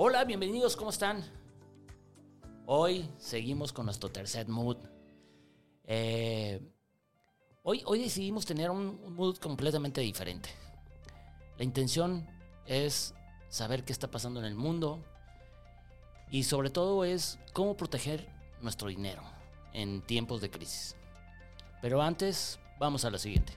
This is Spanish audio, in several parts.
Hola, bienvenidos, ¿cómo están? Hoy seguimos con nuestro tercer mood. Eh, hoy, hoy decidimos tener un, un mood completamente diferente. La intención es saber qué está pasando en el mundo y sobre todo es cómo proteger nuestro dinero en tiempos de crisis. Pero antes, vamos a la siguiente.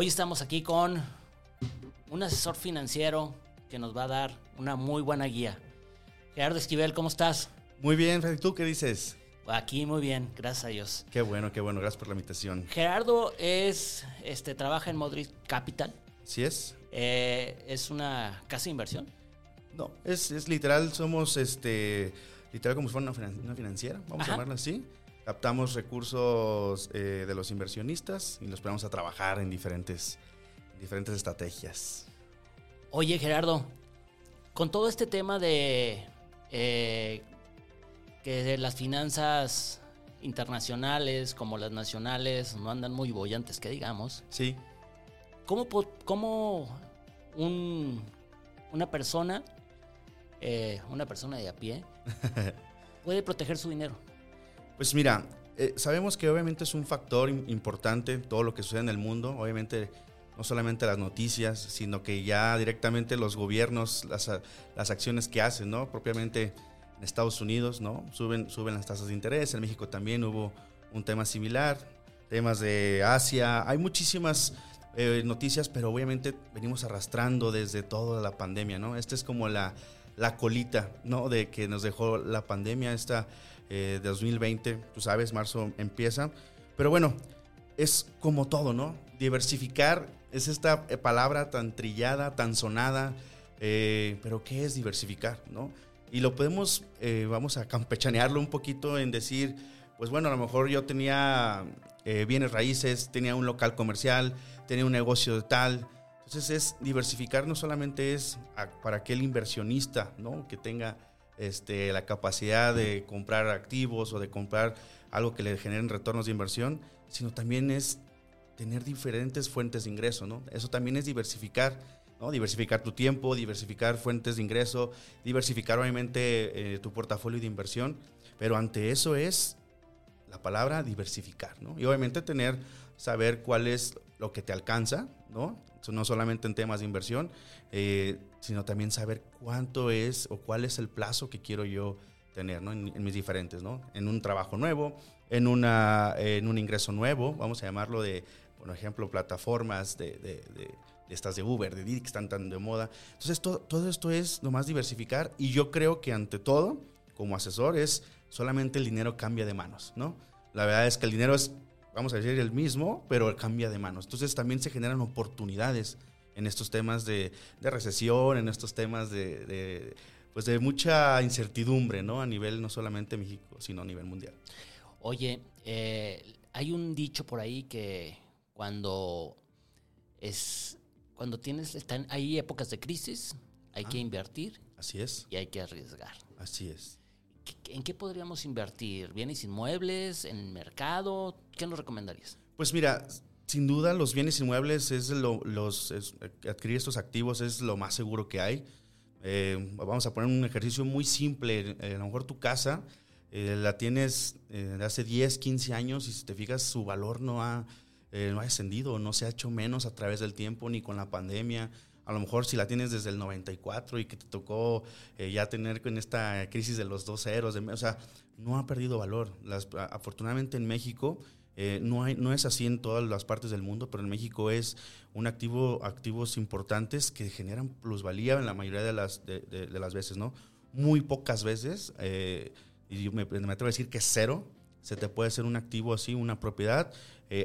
Hoy estamos aquí con un asesor financiero que nos va a dar una muy buena guía. Gerardo Esquivel, ¿cómo estás? Muy bien, Freddy, ¿tú qué dices? Aquí muy bien, gracias a Dios. Qué bueno, qué bueno, gracias por la invitación. Gerardo es, este, trabaja en Madrid Capital. ¿Sí es? Eh, es una casa de inversión. No, es, es literal, somos este, literal como si fuera una, finan- una financiera, vamos Ajá. a llamarla así. Captamos recursos eh, de los inversionistas y los ponemos a trabajar en diferentes, diferentes estrategias. Oye, Gerardo, con todo este tema de eh, que las finanzas internacionales como las nacionales no andan muy bollantes, que digamos, Sí, ¿cómo, cómo un- una persona, eh, una persona de a pie, puede proteger su dinero? Pues mira, eh, sabemos que obviamente es un factor im- importante todo lo que sucede en el mundo, obviamente no solamente las noticias, sino que ya directamente los gobiernos, las acciones que hacen, ¿no? Propiamente en Estados Unidos, ¿no? Suben, suben las tasas de interés, en México también hubo un tema similar, temas de Asia, hay muchísimas eh, noticias, pero obviamente venimos arrastrando desde toda la pandemia, ¿no? Esta es como la, la colita, ¿no? De que nos dejó la pandemia, esta eh, de 2020, tú sabes, marzo empieza. Pero bueno, es como todo, ¿no? Diversificar es esta eh, palabra tan trillada, tan sonada, eh, pero ¿qué es diversificar, no? Y lo podemos, eh, vamos a campechanearlo un poquito en decir, pues bueno, a lo mejor yo tenía eh, bienes raíces, tenía un local comercial, tenía un negocio de tal. Entonces es diversificar no solamente es a- para aquel inversionista, ¿no? Que tenga este, la capacidad de comprar activos o de comprar algo que le generen retornos de inversión, sino también es tener diferentes fuentes de ingreso, ¿no? Eso también es diversificar, ¿no? Diversificar tu tiempo, diversificar fuentes de ingreso, diversificar obviamente eh, tu portafolio de inversión, pero ante eso es la palabra diversificar, ¿no? Y obviamente tener, saber cuál es lo que te alcanza, ¿no? No solamente en temas de inversión, eh, sino también saber cuánto es o cuál es el plazo que quiero yo tener, ¿no? En, en mis diferentes, ¿no? En un trabajo nuevo, en, una, en un ingreso nuevo, vamos a llamarlo de, por ejemplo, plataformas de, de- de- de estas de Uber, de Didi, que están tan de moda. Entonces, todo, todo esto es nomás diversificar y yo creo que ante todo, como asesor, es solamente el dinero cambia de manos, ¿no? La verdad es que el dinero es, vamos a decir, el mismo, pero cambia de manos. Entonces, también se generan oportunidades en estos temas de, de recesión, en estos temas de, de, pues de mucha incertidumbre, ¿no? A nivel no solamente México, sino a nivel mundial. Oye, eh, hay un dicho por ahí que cuando es cuando tienes están hay épocas de crisis, hay que Ah. invertir Así es, y hay que arriesgar. así es. ¿Qué- ¿En qué podríamos invertir? ¿Bienes inmuebles? ¿En mercado? ¿Qué nos recomendarías? Pues mira, sin duda los bienes inmuebles es lo, los es- adquirir estos activos es lo más seguro que hay. Eh, vamos a poner un ejercicio muy simple. Eh, a lo mejor tu casa eh, la tienes eh, de hace 10, 15 años y si te fijas su valor no ha, eh, no ha descendido, no se ha hecho menos a través del tiempo ni con la pandemia. A lo mejor si la tienes desde el 94 y que te tocó eh, ya tener con esta crisis de los dos ceros, de- o sea, no ha perdido valor. Las- afortunadamente en México eh, no, es así en todas las partes del mundo, pero en México es un activo, activos importantes que generan plusvalía en la mayoría de las, de, las veces, ¿no? Muy pocas veces, eh, y yo me, atrevo a decir que cero, se te puede hacer un activo así, una propiedad,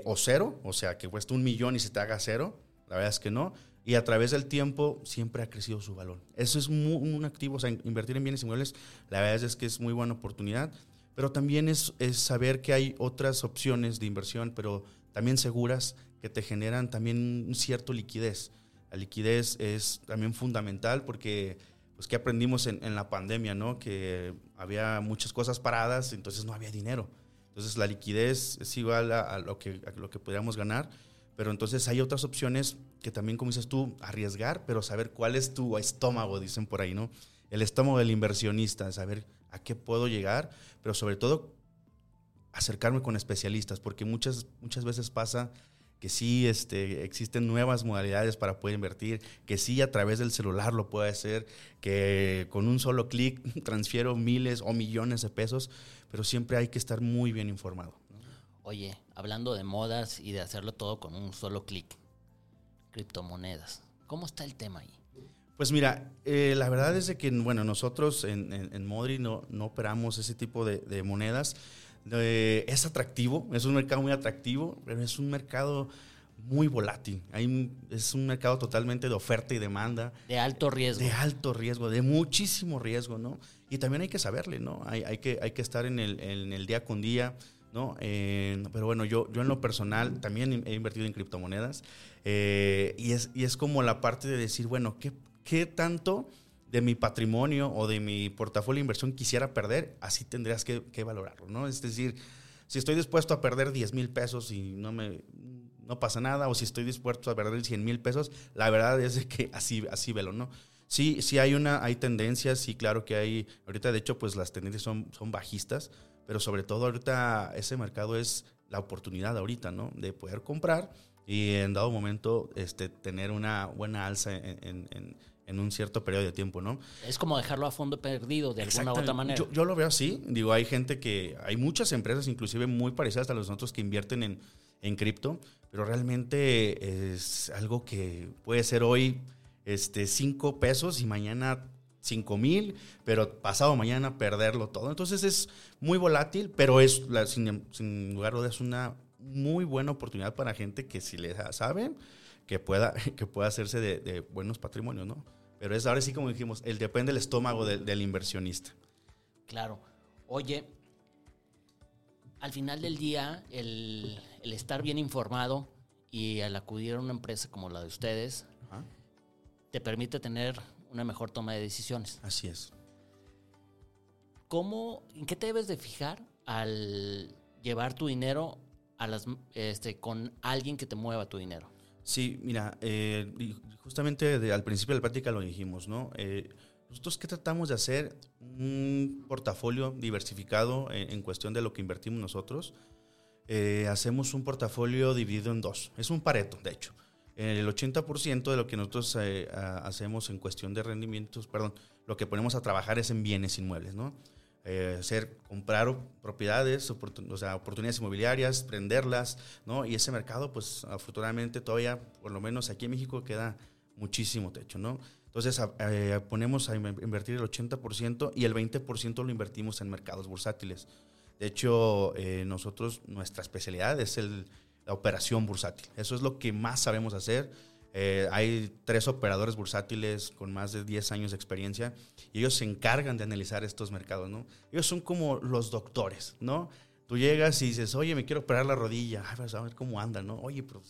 o cero, o sea, que cuesta un millón y se te haga cero, la verdad es que no. Y a través del tiempo siempre ha crecido su valor. Eso es mu- un activo, o sea, invertir en bienes inmuebles, la verdad es que es muy buena oportunidad pero también es, es saber que hay otras opciones de inversión, pero también seguras, que te generan también un cierto liquidez. La liquidez es también fundamental porque pues que aprendimos en, en, la pandemia, ¿no? Que había muchas cosas paradas, entonces no había dinero. Entonces la liquidez es igual a, lo, que, a lo que podríamos ganar, pero entonces hay otras opciones que también, como dices tú, arriesgar, pero saber cuál es tu estómago, dicen por ahí, ¿no? El estómago del inversionista, saber a qué puedo llegar, pero sobre todo acercarme con especialistas, porque muchas, muchas veces pasa que sí este, existen nuevas modalidades para poder invertir, que sí a través del celular lo puedo hacer, que con un solo clic transfiero miles o millones de pesos, pero siempre hay que estar muy bien informado. Oye, hablando de modas y de hacerlo todo con un solo clic, criptomonedas, ¿cómo está el tema ahí? Pues mira, eh, la verdad es que, bueno, nosotros en, en, Modri no, no, operamos ese tipo de, de monedas. Eh, es atractivo, es un mercado muy atractivo, pero es un mercado muy volátil. Hay, es un mercado totalmente de oferta y demanda. De alto riesgo. De alto riesgo, de muchísimo riesgo, ¿no? Y también hay que saberle, ¿no? Hay, hay, que, hay que estar en el, en el día con día, ¿no? pero bueno, yo, yo en lo personal también he invertido en criptomonedas eh, y, es, y es como la parte de decir, bueno, ¿qué, qué tanto de mi patrimonio o de mi portafolio de inversión quisiera perder, así tendrías que, valorarlo, ¿no? Es decir, si estoy dispuesto a perder 10 mil pesos y no me no pasa nada, o si estoy dispuesto a perder 100 mil pesos, la verdad es que así, así velo, ¿no? Sí, sí hay una, hay tendencias, sí, claro que hay, ahorita de hecho, pues las tendencias son, son bajistas, pero sobre todo ahorita ese mercado es la oportunidad ahorita, ¿no? De poder comprar y en dado momento este, tener una buena alza en en un cierto periodo de tiempo, ¿no? Es como dejarlo a fondo perdido de alguna u otra manera. Yo, lo veo así. Digo, hay gente que, hay muchas empresas, inclusive muy parecidas a los nosotros, que invierten en, en cripto, pero realmente es algo que puede ser hoy este, cinco pesos y mañana cinco mil, pero pasado mañana perderlo todo. Entonces es muy volátil, pero es, sin, sin lugar a dudas, una muy buena oportunidad para gente que si le saben que pueda, que pueda hacerse de, buenos patrimonios, ¿no? Pero es ahora sí como dijimos, el depende del estómago del inversionista. Claro. Oye, al final del día, el, estar bien informado y al acudir a una empresa como la de ustedes, te permite tener una mejor toma de decisiones. Así es. ¿Cómo, en qué te debes de fijar al llevar tu dinero a las, este, con alguien que te mueva tu dinero? Sí, mira, eh, justamente al principio de la práctica lo dijimos, ¿no? Eh, nosotros qué tratamos de hacer un portafolio diversificado en, cuestión de lo que invertimos nosotros. Eh, hacemos un portafolio dividido en dos. Es un pareto, de hecho. El 80% de lo que nosotros hacemos en cuestión de rendimientos, perdón, lo que ponemos a trabajar es en bienes inmuebles, ¿no? eh, comprar propiedades, o sea, oportunidades inmobiliarias, prenderlas, ¿no? Y ese mercado, pues afortunadamente todavía, por lo menos aquí en México, queda muchísimo techo, ¿no? Entonces eh, ponemos a invertir el 80% y el 20% lo invertimos en mercados bursátiles. De hecho, eh, nosotros, nuestra especialidad es el, la operación bursátil. Eso es lo que más sabemos hacer eh, hay tres operadores bursátiles con más de 10 años de experiencia y ellos se encargan de analizar estos mercados, ¿no? Ellos son como los doctores, ¿no? Tú llegas y dices, oye, me quiero operar la rodilla, Ay, a ver cómo anda, ¿no? Oye, pero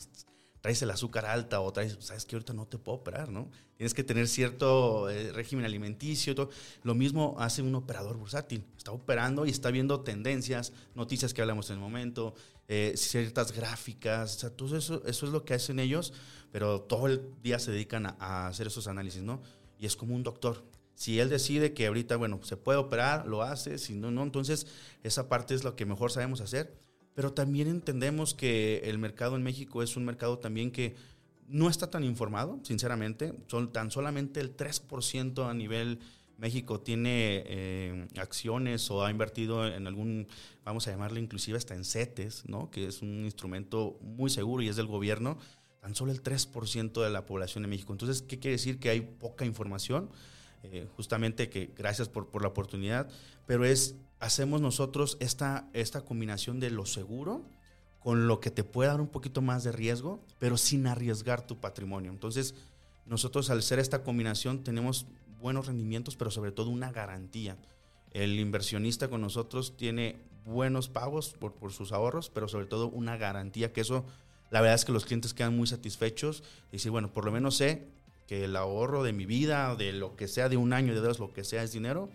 traes el azúcar alta o traes, sabes que ahorita no te puedo operar, ¿no? Tienes que tener cierto eh, régimen alimenticio, todo. Lo mismo hace un operador bursátil. Está operando y está viendo tendencias, noticias que hablamos en el momento, eh, ciertas gráficas, o sea, todo eso, eso es lo que hacen ellos, pero todo el día se dedican a, hacer esos análisis, ¿no? Y es como un doctor. Si él decide que ahorita, bueno, se puede operar, lo hace, si no, no, entonces esa parte es lo que mejor sabemos hacer pero también entendemos que el mercado en México es un mercado también que no está tan informado, sinceramente. Son tan solamente el 3% a nivel México tiene eh, acciones o ha invertido en algún, vamos a llamarle inclusive hasta en CETES, ¿no? que es un instrumento muy seguro y es del gobierno, tan solo el 3% de la población de México. Entonces, ¿qué quiere decir? Que hay poca información, eh, justamente que gracias por, por la oportunidad, pero es hacemos nosotros esta, esta combinación de lo seguro con lo que te puede dar un poquito más de riesgo, pero sin arriesgar tu patrimonio. Entonces, nosotros al hacer esta combinación tenemos buenos rendimientos, pero sobre todo una garantía. El inversionista con nosotros tiene buenos pagos por, por sus ahorros, pero sobre todo una garantía que eso, la verdad es que los clientes quedan muy satisfechos y dicen, bueno, por lo menos sé que el ahorro de mi vida, de lo que sea, de un año, de dos, lo que sea es dinero,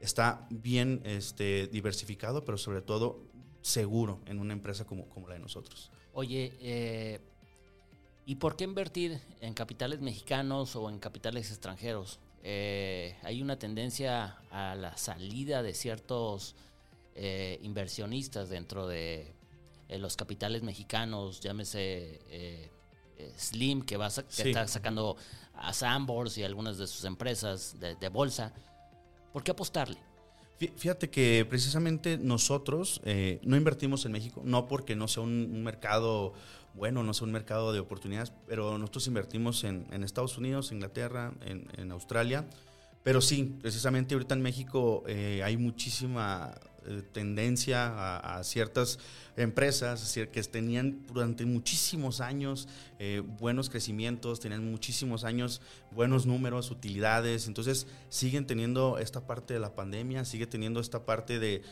está bien este, diversificado, pero sobre todo seguro en una empresa como, como la de nosotros. Oye, eh, ¿y por qué invertir en capitales mexicanos o en capitales extranjeros? Eh, hay una tendencia a la salida de ciertos eh, inversionistas dentro de los capitales mexicanos, llámese Slim, que, va a, que está sacando a Sambors y algunas de sus empresas de, bolsa. ¿Por qué apostarle? Fíjate que precisamente nosotros eh, no invertimos en México, no porque no sea un, mercado bueno, no sea un mercado de oportunidades, pero nosotros invertimos en, Estados Unidos, Inglaterra, en, Australia. Pero sí, precisamente ahorita en México eh, hay muchísima eh, tendencia a, ciertas empresas que tenían durante muchísimos años eh, buenos crecimientos, tenían muchísimos años buenos números, utilidades, entonces siguen teniendo esta parte de la pandemia, sigue teniendo esta parte de,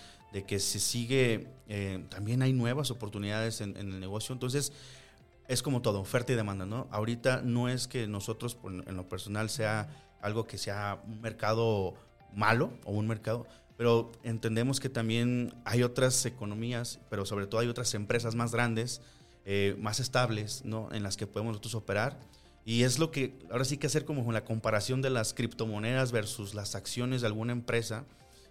que se sigue, eh, también hay nuevas oportunidades en, el negocio, entonces es como todo, oferta y demanda, ¿no? Ahorita no es que nosotros en lo personal sea algo que sea un mercado malo o un mercado, pero entendemos que también hay otras economías, pero sobre todo hay otras empresas más grandes, eh, más estables, ¿no? En las que podemos nosotros operar. Y es lo que ahora sí que hacer como la comparación de las criptomonedas versus las acciones de alguna empresa,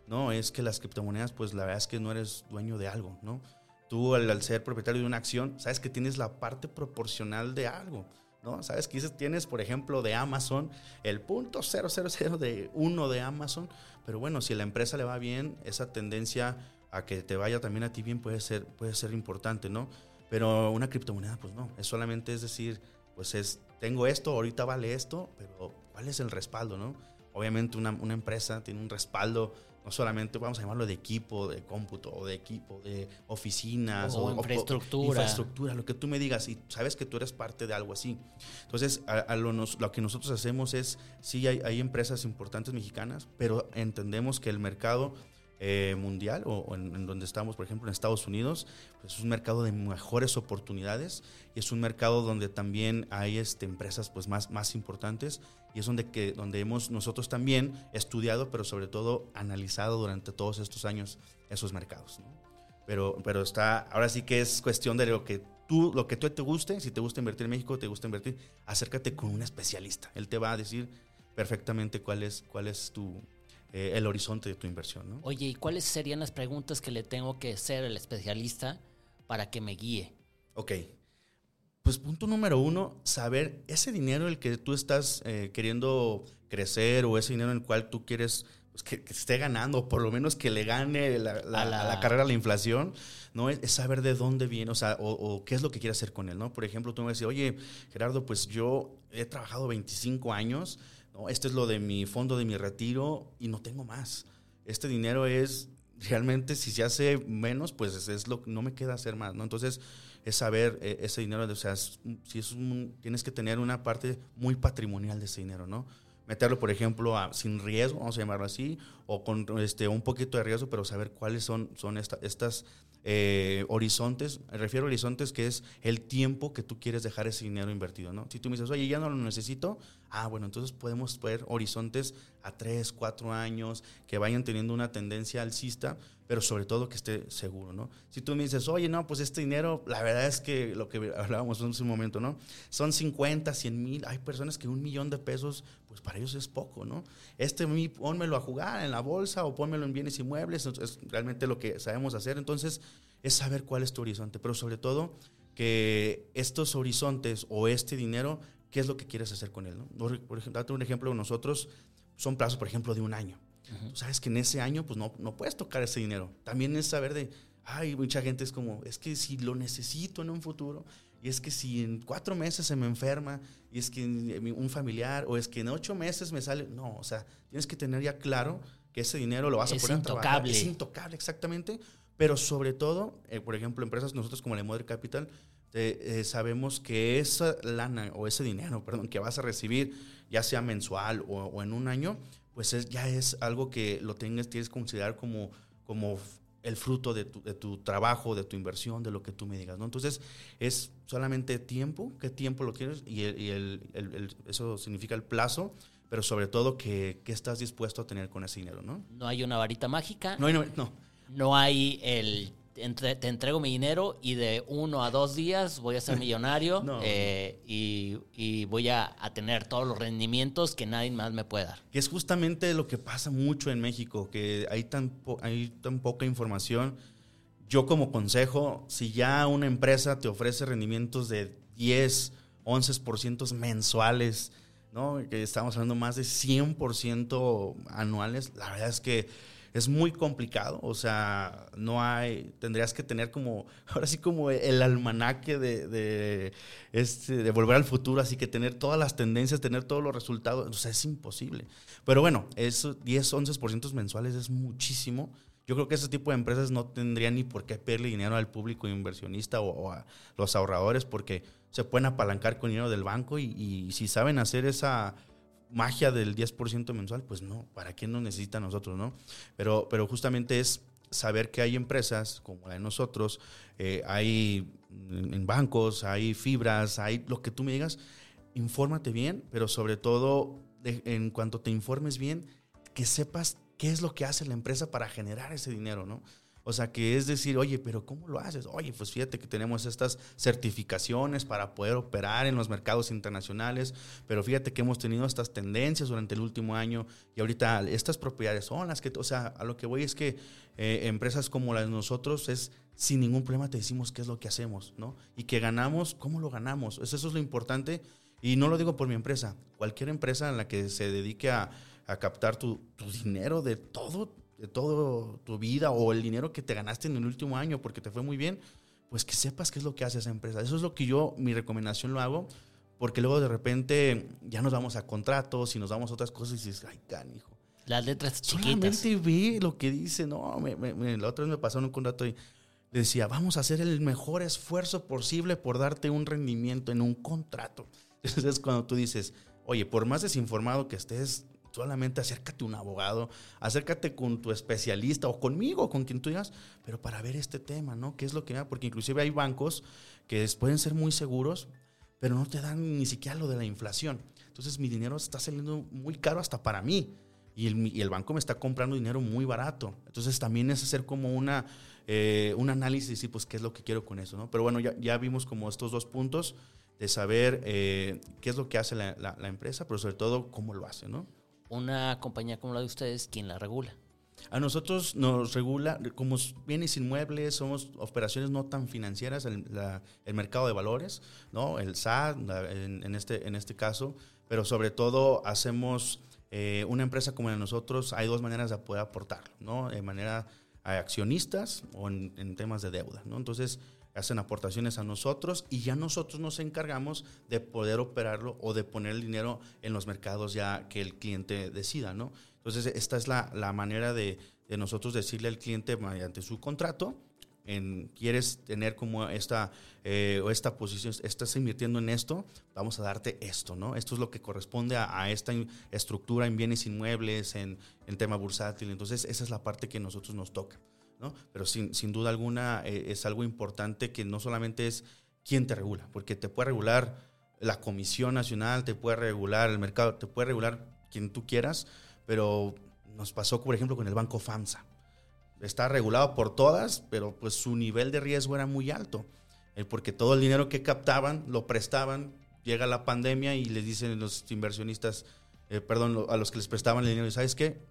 ¿no? Es que las criptomonedas, pues la verdad es que no eres dueño de algo, ¿no? Tú al, al ser propietario de una acción, sabes que tienes la parte proporcional de algo. ¿No? Sabes que tienes, por ejemplo, de Amazon, el punto 000 de uno de Amazon, pero bueno, si a la empresa le va bien, esa tendencia a que te vaya también a ti bien puede ser, puede ser importante, ¿no? Pero una criptomoneda, pues no, es solamente es decir, pues es, tengo esto, ahorita vale esto, pero ¿cuál es el respaldo, no? Obviamente una, una empresa tiene un respaldo no solamente vamos a llamarlo de equipo de cómputo o de equipo de oficinas o, infraestructura. infraestructura, lo que tú me digas y sabes que tú eres parte de algo así. Entonces, a, lo, lo, que nosotros hacemos es, sí hay, hay, empresas importantes mexicanas, pero entendemos que el mercado eh, mundial o, en, donde estamos, por ejemplo, en Estados Unidos, pues es un mercado de mejores oportunidades y es un mercado donde también hay este, empresas pues, más, más importantes y es donde, que, donde hemos nosotros también estudiado, pero sobre todo analizado durante todos estos años esos mercados. Pero, pero está, ahora sí que es cuestión de lo que tú, lo que tú te guste, si te gusta invertir en México, te gusta invertir, acércate con un especialista. Él te va a decir perfectamente cuál es, cuál es tu, eh, el horizonte de tu inversión. ¿no? Oye, ¿y cuáles serían las preguntas que le tengo que hacer al especialista para que me guíe? Ok, pues punto número uno, saber ese dinero el que tú estás eh, queriendo crecer o ese dinero en el cual tú quieres pues, que, esté ganando, o por lo menos que le gane la, la, carrera a la inflación, ¿no? Es, saber de dónde viene, o sea, o, qué es lo que quiere hacer con él, ¿no? Por ejemplo, tú me decís, oye, Gerardo, pues yo he trabajado 25 años, ¿no? Esto es lo de mi fondo de mi retiro y no tengo más. Este dinero es realmente, si se hace menos, pues es, lo no me queda hacer más, ¿no? Entonces, es saber eh, ese dinero, o sea, si es tienes que tener una parte muy patrimonial de ese dinero, ¿no? Meterlo, por ejemplo, a, sin riesgo, vamos a llamarlo así, o con este, un poquito de riesgo, pero saber cuáles son, son estas eh, horizontes, me refiero a horizontes que es el tiempo que tú quieres dejar ese dinero invertido, ¿no? Si tú me dices, oye, ya no lo necesito, ah, bueno, entonces podemos ver horizontes a tres, cuatro años que vayan teniendo una tendencia alcista, pero sobre todo que esté seguro, ¿no? Si tú me dices, oye, no, pues este dinero, la verdad es que lo que hablábamos en un momento, ¿no? Son 50, 100 mil, hay personas que un millón de pesos, pues para ellos es poco, ¿no? Este, pónmelo a jugar en la bolsa o pónmelo en bienes inmuebles, es realmente lo que sabemos hacer, entonces es saber cuál es tu horizonte, pero sobre todo que estos horizontes o este dinero, ¿qué es lo que quieres hacer con él, ¿no? Por ejemplo, date un ejemplo, nosotros son plazos, por ejemplo, de un año Tú sabes que en ese año pues no, no puedes tocar ese dinero. También es saber de, ay, mucha gente es como, es que si lo necesito en un futuro, y es que si en cuatro meses se me enferma, y es que un familiar, o es que en ocho meses me sale, no, o sea, tienes que tener ya claro que ese dinero lo vas a poner intocable. a trabajar. Es intocable, exactamente. Pero sobre todo, eh, por ejemplo, empresas nosotros como la Mother Capital, eh, sabemos que esa lana o ese dinero, perdón, que vas a recibir, ya sea mensual o en un año, pues ya es algo que lo tengas, tienes que considerar como, como el fruto de tu, trabajo, de tu inversión, de lo que tú me digas, ¿no? Entonces, es solamente tiempo, qué tiempo lo quieres, y, eso significa el plazo, pero sobre todo que, estás dispuesto a tener con ese dinero, ¿no? No hay una varita mágica. No hay, no. No hay el te entrego mi dinero y de uno a dos días voy a ser millonario eh, y, voy a, tener todos los rendimientos que nadie más me puede dar. Que es justamente lo que pasa mucho en México, que hay tan, hay tan poca información. Yo como consejo, si ya una empresa te ofrece rendimientos de 10, 11% mensuales, ¿no? que estamos hablando más de 100% anuales, la verdad es que es muy complicado, o sea, no hay, tendrías que tener como, ahora sí como el almanaque de, este, de volver al futuro, así que tener todas las tendencias, tener todos los resultados, o sea, es imposible. Pero bueno, esos 10, 11% mensuales es muchísimo. Yo creo que ese tipo de empresas no tendrían ni por qué pedirle dinero al público inversionista o, a los ahorradores porque se pueden apalancar con dinero del banco y si saben hacer esa magia del 10% mensual, pues no, ¿para qué nos necesita nosotros, no? Pero, pero justamente es saber que hay empresas como la de nosotros, eh, hay en bancos, hay fibras, hay lo que tú me digas, infórmate bien, pero sobre todo en cuanto te informes bien, que sepas qué es lo que hace la empresa para generar ese dinero, ¿no? O sea, que es decir, oye, pero ¿cómo lo haces? Oye, pues fíjate que tenemos estas certificaciones para poder operar en los mercados internacionales, pero fíjate que hemos tenido estas tendencias durante el último año y ahorita estas propiedades son las que, o sea, a lo que voy es que eh, empresas como las de nosotros es sin ningún problema te decimos qué es lo que hacemos, ¿no? Y que ganamos, ¿cómo lo ganamos? Eso, es lo importante y no lo digo por mi empresa, cualquier empresa en la que se dedique a, captar tu, dinero de todo toda tu vida o el dinero que te ganaste en el último año porque te fue muy bien, pues que sepas qué es lo que hace esa empresa. Eso es lo que yo, mi recomendación lo hago, porque luego de repente ya nos vamos a contratos y nos damos otras cosas y dices, ay, canijo. Las letras chiquitas. Solamente vi lo que dice, no, la otra vez me pasaron un contrato y decía, vamos a hacer el mejor esfuerzo posible por darte un rendimiento en un contrato. Entonces es cuando tú dices, oye, por más desinformado que estés, solamente acércate a un abogado, acércate con tu especialista o conmigo, con quien tú digas, pero para ver este tema, ¿no? ¿Qué es lo que da? Porque inclusive hay bancos que pueden ser muy seguros, pero no te dan ni siquiera lo de la inflación. Entonces mi dinero está saliendo muy caro hasta para mí. Y el, banco me está comprando dinero muy barato. Entonces también es hacer como una, eh, un análisis y pues qué es lo que quiero con eso, ¿no? Pero bueno, ya, ya vimos como estos dos puntos de saber eh, qué es lo que hace la, la, empresa, pero sobre todo cómo lo hace, ¿no? Una compañía como la de ustedes, ¿quién la regula? A nosotros nos regula, como bienes inmuebles, somos operaciones no tan financieras, el, mercado de valores, ¿no? el SAT en, este, en este caso, pero sobre todo hacemos eh, una empresa como la de nosotros, hay dos maneras de poder aportar, ¿no? de manera a accionistas o en, en temas de deuda. ¿no? Entonces, hacen aportaciones a nosotros y ya nosotros nos encargamos de poder operarlo o de poner el dinero en los mercados ya que el cliente decida, ¿no? Entonces, esta es la, manera de, nosotros decirle al cliente mediante su contrato, en, quieres tener como esta, eh, o esta posición, estás invirtiendo en esto, vamos a darte esto, ¿no? Esto es lo que corresponde a, esta estructura en bienes inmuebles, en, en tema bursátil. Entonces, esa es la parte que nosotros nos toca. Pero sin, duda alguna eh, es algo importante que no solamente es quién te regula, porque te puede regular la Comisión Nacional, te puede regular el mercado, te puede regular quien tú quieras, pero nos pasó, por ejemplo, con el Banco FAMSA. Está regulado por todas, pero pues su nivel de riesgo era muy alto, eh, porque todo el dinero que captaban lo prestaban, llega la pandemia y les dicen los inversionistas, eh, perdón, a los que les prestaban el dinero, ¿sabes qué?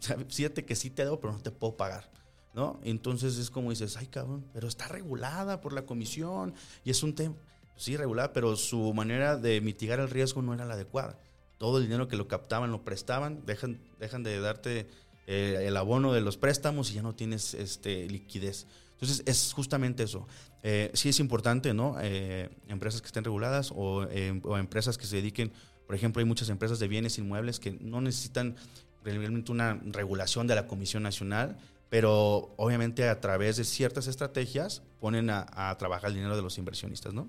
Fíjate que sí te debo, pero no te puedo pagar. ¿No? Entonces es como dices, ay cabrón, pero está regulada por la comisión y es un tema, sí, regulada, pero su manera de mitigar el riesgo no era la adecuada. Todo el dinero que lo captaban lo prestaban, dejan, de darte eh, el abono de los préstamos y ya no tienes este, liquidez. Entonces es justamente eso. Eh, sí es importante, ¿no? Eh, empresas que estén reguladas o, o empresas que se dediquen, por ejemplo, hay muchas empresas de bienes inmuebles que no necesitan realmente una regulación de la Comisión Nacional, pero obviamente a través de ciertas estrategias ponen a, trabajar el dinero de los inversionistas, ¿no?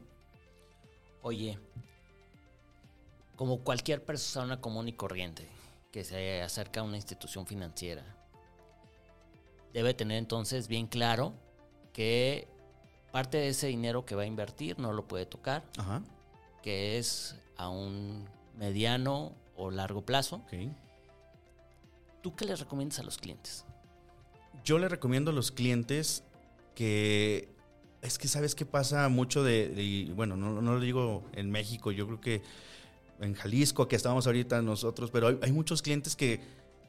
Oye, como cualquier persona común y corriente que se acerca a una institución financiera, debe tener entonces bien claro que parte de ese dinero que va a invertir no lo puede tocar, Ajá. que es a un mediano o largo plazo. ok. ¿Tú qué les recomiendas a los clientes? Yo le recomiendo a los clientes que es que sabes qué pasa mucho de, bueno, no, no lo digo en México, yo creo que en Jalisco, que estamos ahorita nosotros, pero hay, hay muchos clientes que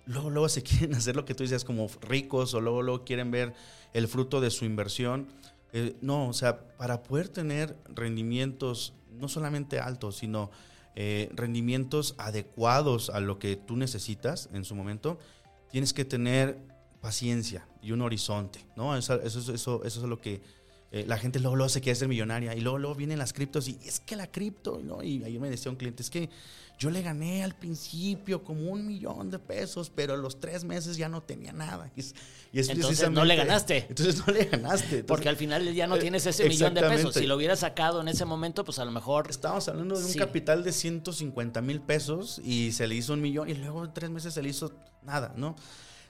luego, luego se quieren hacer lo que tú dices como ricos o luego, luego quieren ver el fruto de su inversión. Eh, no, o sea, para poder tener rendimientos no solamente altos, sino eh, rendimientos adecuados a lo que tú necesitas en su momento, tienes que tener paciencia y un horizonte, ¿no? Eso, eso, es lo que eh, la gente luego, luego se quiere ser millonaria y luego, luego vienen las criptos y es que la cripto, ¿no? Y ayer me decía un cliente, es que yo le gané al principio como un millón de pesos, pero a los tres meses ya no tenía nada. Y es, y es Entonces, no le ganaste. Entonces no le ganaste. Entonces, Porque al final ya no eh, tienes ese millón de pesos. Si lo hubieras sacado en ese momento, pues a lo mejor Estábamos hablando de un Sí. capital de 150 mil pesos y se le hizo un millón y luego en tres meses se le hizo nada, ¿no?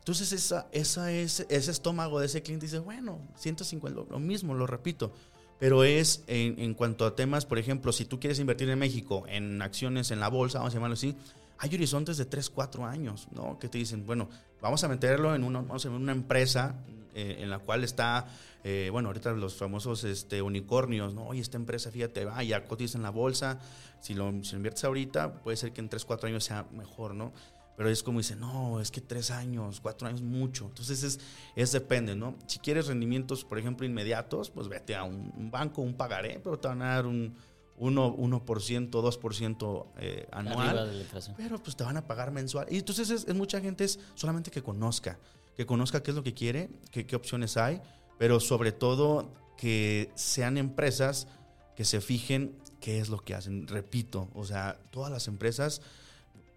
Entonces esa, esa es, ese estómago de ese cliente dice, bueno, 150, lo, mismo, lo repito. Pero es en, en cuanto a temas, por ejemplo, si tú quieres invertir en México en acciones en la bolsa, vamos a llamarlo así, hay horizontes de 3, 4 años, ¿no? Que te dicen, bueno, vamos a meterlo en una, vamos a una empresa eh, en la cual está, eh, bueno, ahorita los famosos este, unicornios, ¿no? Oye, esta empresa, fíjate, va, ya cotiza en la bolsa, si lo, si lo inviertes ahorita, puede ser que en 3, 4 años sea mejor, ¿no? Pero es como dice, no, es que 3 años, 4 años, mucho. Entonces es, es depende, ¿no? Si quieres rendimientos, por ejemplo, inmediatos, pues vete a un, un banco, un pagaré, pero te van a dar un 1%, 1% 2% eh, anual. de la. Pero pues te van a pagar mensual. Y entonces es, es mucha gente es solamente que conozca, que conozca qué es lo que quiere, qué, qué opciones hay, pero sobre todo que sean empresas que se fijen qué es lo que hacen. Repito, o sea, todas las empresas,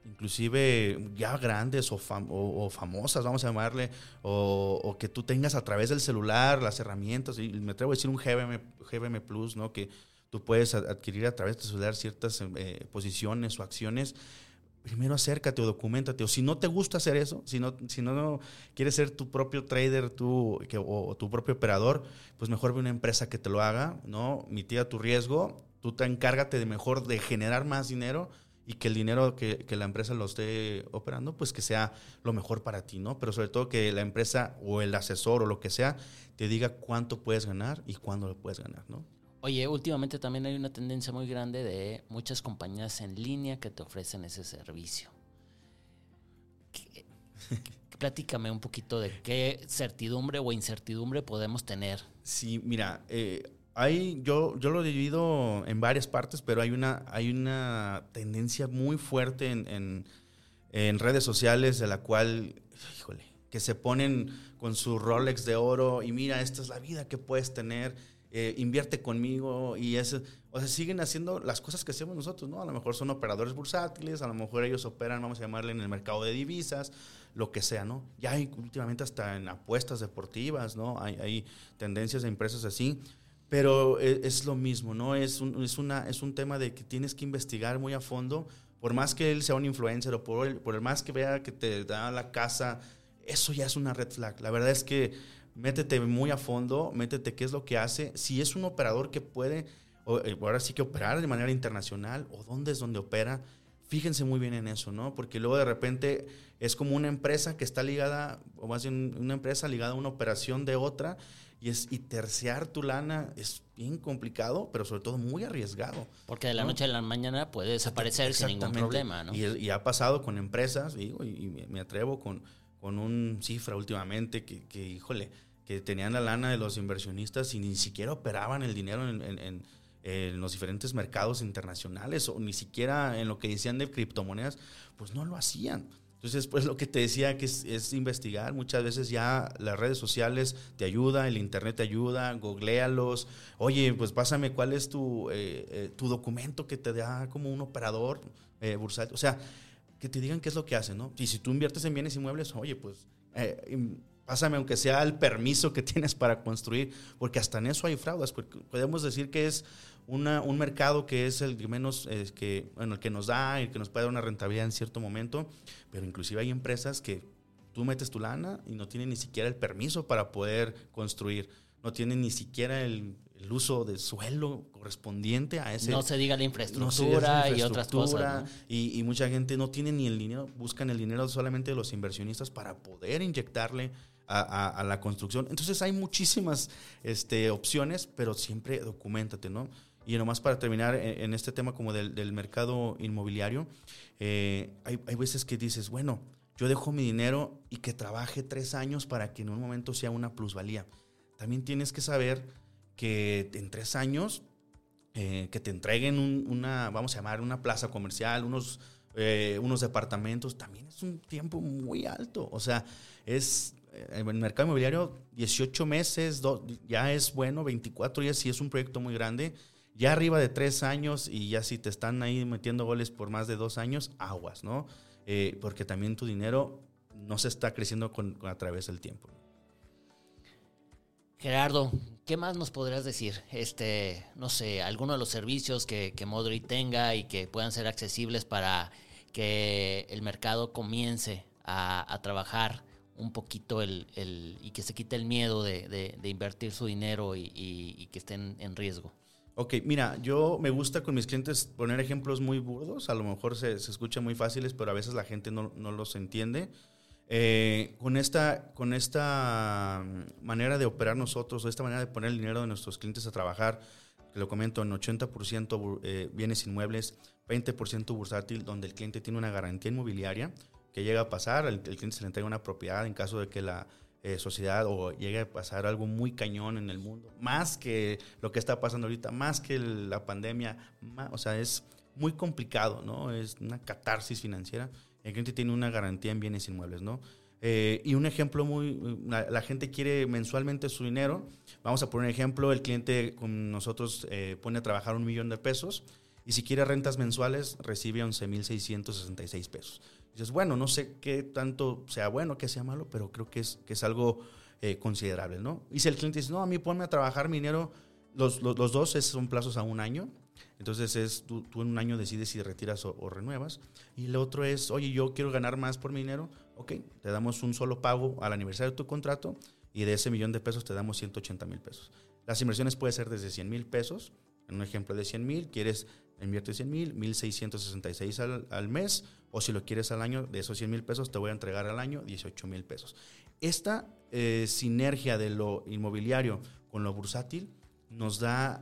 inclusive ya grandes o, fam- o- famosas, vamos a llamarle, o, que tú tengas a través del celular las herramientas, y me atrevo a decir un GBM, GBM Plus, ¿no? Que tú puedes ad- adquirir a través de tu celular ciertas eh, posiciones o acciones. Primero acércate o documentate. O si no te gusta hacer eso, si no, si no quieres ser tu propio trader tú, o, o tu propio operador, pues mejor ve una empresa que te lo haga, ¿no? Mitiga tu riesgo, tú te encárgate de mejor de generar más dinero y que el dinero que, que la empresa lo esté operando, pues que sea lo mejor para ti, ¿no? Pero sobre todo que la empresa o el asesor o lo que sea te diga cuánto puedes ganar y cuándo lo puedes ganar, ¿no? Oye, últimamente también hay una tendencia muy grande de muchas compañías en línea que te ofrecen ese servicio. ¿Qué- Platícame un poquito de qué certidumbre o incertidumbre podemos tener. Sí, mira, eh, hay, yo, yo lo he dividido en varias partes, pero hay una, hay una tendencia muy fuerte en, en- en redes sociales de la cual, híjole, que se ponen con su Rolex de oro y mira, esta es la vida que puedes tener, eh, invierte conmigo y es, o sea, siguen haciendo las cosas que hacemos nosotros, ¿no? A lo mejor son operadores bursátiles, a lo mejor ellos operan, vamos a llamarle, en el mercado de divisas, lo que sea, ¿no? Ya hay últimamente hasta en apuestas deportivas, ¿no? Hay, hay tendencias de empresas así. Pero e- es lo mismo, ¿no? Es un, es, una, es un tema de que tienes que investigar muy a fondo. Por más que él sea un influencer o por por el más que vea que te da la casa, eso ya es una red flag. La verdad es que métete muy a fondo, métete qué es lo que hace. Si es un operador que puede, eh, ahora sí que operar de manera internacional, o dónde es donde opera, fíjense muy bien en eso, ¿no? Porque luego de repente es como una empresa que está ligada, o más bien una empresa ligada a una operación de otra, y, es, y terciar tu lana es bien complicado, pero sobre todo muy arriesgado. Porque de la ¿no? noche a la mañana puede desaparecer sin ningún problema, ¿no? Y, y ha pasado con empresas, digo, y, y me, me atrevo con, con un cifra últimamente que, que, híjole, que tenían la lana de los inversionistas y ni siquiera operaban el dinero en, en- en- en los diferentes mercados internacionales o ni siquiera en lo que decían de criptomonedas, pues no lo hacían. Entonces, pues lo que te decía que es, es investigar. Muchas veces ya las redes sociales te ayudan, el internet te ayuda, googlealos. Oye, pues pásame cuál es tu, eh, eh, tu documento que te da como un operador eh, bursátil. O sea, que te digan qué es lo que hacen, ¿no? Y si tú inviertes en bienes inmuebles, oye, pues eh, pásame aunque sea el permiso que tienes para construir, porque hasta en eso hay fraudes, podemos decir que es una, un mercado que es el que menos, eh, que, bueno, el que nos da, el que nos puede dar una rentabilidad en cierto momento, pero inclusive hay empresas que tú metes tu lana y no tienen ni siquiera el permiso para poder construir, no tienen ni siquiera el, uso de suelo correspondiente a ese. No se diga la infraestructura, y otras cosas. Y, mucha gente no tiene ni el dinero, buscan el dinero solamente de los inversionistas para poder inyectarle a, la construcción. Entonces hay muchísimas este, opciones, pero siempre documentate, ¿no? Y nomás para terminar en, este tema como del, mercado inmobiliario, eh, hay, hay veces que dices, bueno, yo dejo mi dinero y que trabaje tres años para que en un momento sea una plusvalía. También tienes que saber que en tres años, eh, que te entreguen una, vamos a llamar, una plaza comercial, unos, eh, unos departamentos, también es un tiempo muy alto. O sea, es eh, en el mercado inmobiliario 18 meses, ya es bueno, 24 días si es un proyecto muy grande. Ya arriba de tres años y ya si te están ahí metiendo goles por más de dos años, aguas, ¿no? Eh, porque también tu dinero no se está creciendo con, a través del tiempo. Gerardo, ¿qué más nos podrías decir? Este, no sé, alguno de los servicios que, que tenga y que puedan ser accesibles para que el mercado comience a, trabajar un poquito el, y que se quite el miedo de, invertir su dinero y, que estén en riesgo. Ok, mira, yo me gusta con mis clientes poner ejemplos muy burdos, a lo mejor se, se escuchan muy fáciles, pero a veces la gente no, no los entiende. Eh, con, esta, con esta manera de operar nosotros, o esta manera de poner el dinero de nuestros clientes a trabajar, que lo comento, en 80% eh, bienes inmuebles, 20% bursátil, donde el cliente tiene una garantía inmobiliaria, que llega a pasar, el, el cliente se le entrega una propiedad en caso de que la eh, sociedad o llegue a pasar algo muy cañón en el mundo, más que lo que está pasando ahorita, más que la pandemia, o sea, es muy complicado, ¿no? Es una catarsis financiera. El cliente tiene una garantía en bienes inmuebles, ¿no? Eh, y un ejemplo muy, la, gente quiere mensualmente su dinero. Vamos a poner un ejemplo, el cliente con nosotros eh, pone a trabajar un millón de pesos y si quiere rentas mensuales recibe 11.666 pesos dices, bueno, no sé qué tanto sea bueno, qué sea malo, pero creo que es, que es algo eh, considerable, ¿no? Y si el cliente dice, no, a mí ponme a trabajar mi dinero, los, los, dos son plazos a un año, entonces es, tú, tú, en un año decides si retiras o, renuevas. Y el otro es, oye, yo quiero ganar más por mi dinero, ok, te damos un solo pago al aniversario de tu contrato y de ese millón de pesos te damos 180 mil pesos. Las inversiones pueden ser desde 100 mil pesos, en un ejemplo de 100 mil, quieres invierte 100 mil, 1,666 al, al mes, o si lo quieres al año, de esos 100 mil pesos te voy a entregar al año 18 mil pesos. Esta eh, sinergia de lo inmobiliario con lo bursátil nos da,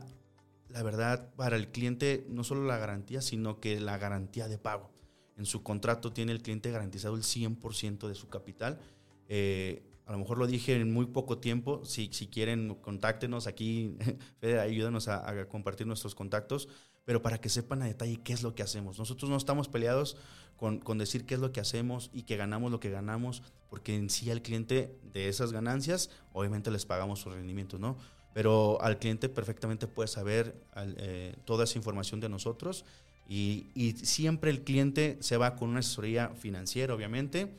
la verdad, para el cliente no solo la garantía, sino que la garantía de pago. En su contrato tiene el cliente garantizado el 100% de su capital. Eh, a lo mejor lo dije en muy poco tiempo. Si, si quieren, contáctenos aquí. Fede, ayúdanos a, a compartir nuestros contactos pero para que sepan a detalle qué es lo que hacemos. Nosotros no estamos peleados con, con, decir qué es lo que hacemos y que ganamos lo que ganamos, porque en sí al cliente de esas ganancias, obviamente les pagamos sus rendimientos, ¿no? Pero al cliente perfectamente puede saber eh, toda esa información de nosotros y, y, siempre el cliente se va con una asesoría financiera, obviamente,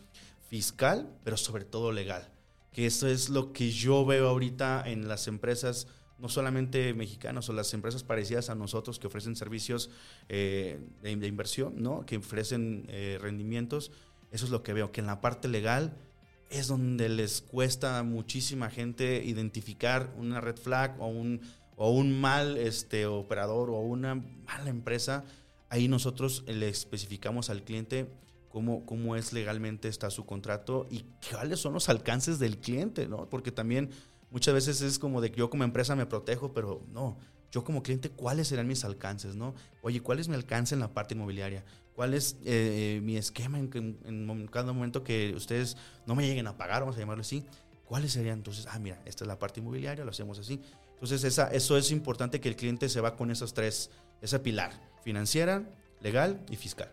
fiscal, pero sobre todo legal. Que eso es lo que yo veo ahorita en las empresas no solamente mexicanos o las empresas parecidas a nosotros que ofrecen servicios eh, de, inversión, ¿no? que ofrecen eh, rendimientos, eso es lo que veo, que en la parte legal es donde les cuesta muchísima gente identificar una red flag o un, o un mal este, operador o una mala empresa. Ahí nosotros le especificamos al cliente cómo, cómo es legalmente está su contrato y cuáles son los alcances del cliente, ¿no? Porque también muchas veces es como de que yo como empresa me protejo, pero no, yo como cliente, ¿cuáles serán mis alcances? ¿no? Oye, ¿cuál es mi alcance en la parte inmobiliaria? ¿Cuál es eh, mi esquema en, cada momento que ustedes no me lleguen a pagar, vamos a llamarlo así? ¿Cuáles serían? Entonces, ah, mira, esta es la parte inmobiliaria, lo hacemos así. Entonces, esa, eso es importante que el cliente se va con esos tres, ese pilar, financiera, legal y fiscal.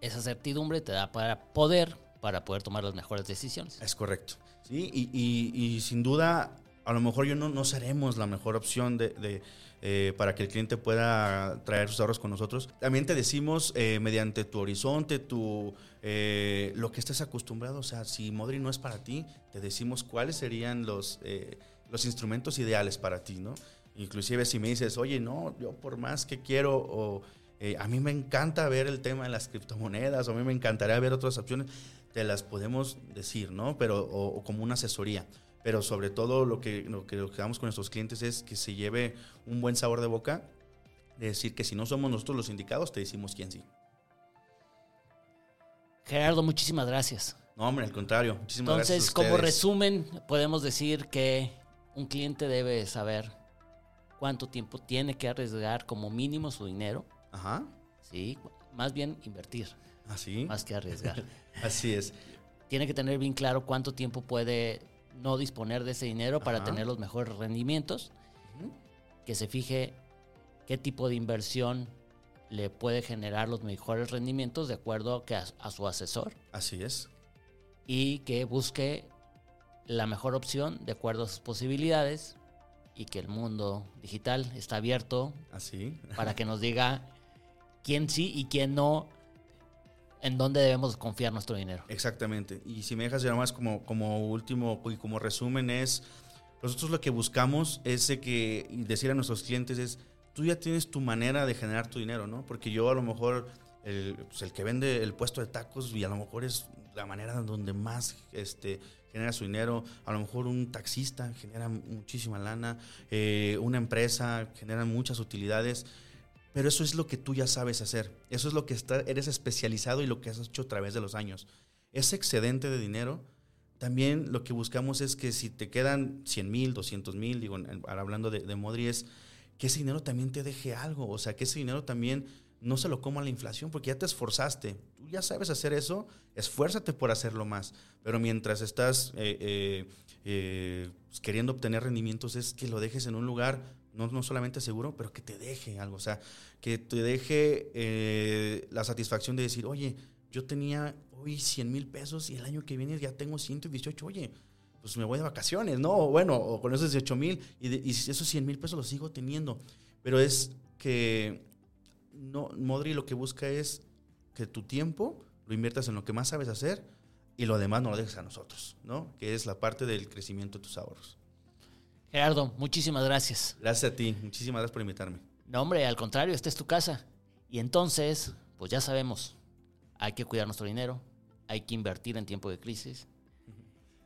Esa certidumbre te da para poder, para poder tomar las mejores decisiones. Es correcto. Sí, y, y, y sin duda a lo mejor yo no, no seremos la mejor opción de, eh, para que el cliente pueda traer sus ahorros con nosotros. También te decimos eh, mediante tu horizonte, tu, eh, lo que estés acostumbrado, o sea, si Modri no es para ti, te decimos cuáles serían los, los instrumentos ideales para ti, ¿no? Inclusive si me dices, oye, no, yo por más que quiero, o a mí me encanta ver el tema de las criptomonedas, o a mí me encantaría ver otras opciones, te las podemos decir, ¿no? Pero, o, como una asesoría. Pero sobre todo lo que, lo que, lo que damos con nuestros clientes es que se lleve un buen sabor de boca, de decir que si no somos nosotros los indicados, te decimos quién sí. Gerardo, muchísimas gracias. No, hombre, al contrario. Muchísimas Entonces, gracias. como resumen, podemos decir que un cliente debe saber cuánto tiempo tiene que arriesgar como mínimo su dinero. Ajá. Sí, más bien invertir. Así. ¿Ah, más que arriesgar. Así es. Tiene que tener bien claro cuánto tiempo puede no disponer de ese dinero para tener los mejores rendimientos. Que se fije qué tipo de inversión le puede generar los mejores rendimientos de acuerdo a, a su asesor. Así es y que busque la mejor opción de acuerdo a sus posibilidades y que el mundo digital está abierto así para que nos diga quién sí y quién no en dónde debemos confiar nuestro dinero. Exactamente. Y si me dejas ya más como, como último y como resumen es, nosotros lo que buscamos es que, decir a nuestros clientes es, tú ya tienes tu manera de generar tu dinero, ¿no? Porque yo a lo mejor, el, pues el que vende el puesto de tacos y a lo mejor es la manera donde más este, genera su dinero. A lo mejor un taxista genera muchísima lana, eh, una empresa genera muchas utilidades. Pero eso es lo que tú ya sabes hacer. Eso es lo que está, eres especializado y lo que has hecho a través de los años. Ese excedente de dinero, también lo que buscamos es que si te quedan 100 mil, 200 mil, digo, hablando de, de Modri, es que ese dinero también te deje algo. O sea, que ese dinero también no se lo coma la inflación porque ya te esforzaste. Tú ya sabes hacer eso, esfuérzate por hacerlo más. Pero mientras estás eh, eh, eh, pues, queriendo obtener rendimientos, es que lo dejes en un lugar no, no solamente seguro, pero que te deje algo. O sea, que te deje la satisfacción de decir, oye, yo tenía hoy 100 mil pesos y el año que viene ya tengo 118. Oye, pues me voy de vacaciones, ¿no? bueno, o con esos 18 mil y, y esos 100 mil pesos los sigo teniendo. Pero es que no, Modri lo que busca es que tu tiempo lo inviertas en lo que más sabes hacer y lo demás no lo dejes a nosotros, ¿no? Que es la parte del crecimiento de tus ahorros. Gerardo, muchísimas gracias. Gracias a ti, muchísimas gracias por invitarme. No, hombre, al contrario, esta es tu casa. Y entonces, pues ya sabemos, hay que cuidar nuestro dinero, hay que invertir en tiempo de crisis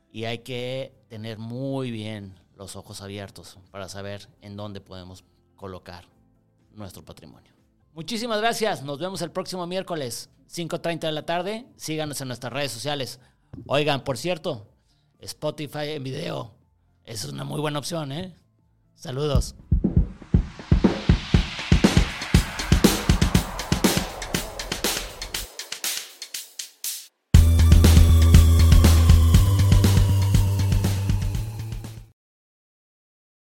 y hay que tener muy bien los ojos abiertos para saber en dónde podemos colocar nuestro patrimonio. Muchísimas gracias. Nos vemos el próximo miércoles, 5.30 de la tarde. Síganos en nuestras redes sociales. Oigan, por cierto, Spotify en video. Es una muy buena opción, ¿eh? Saludos.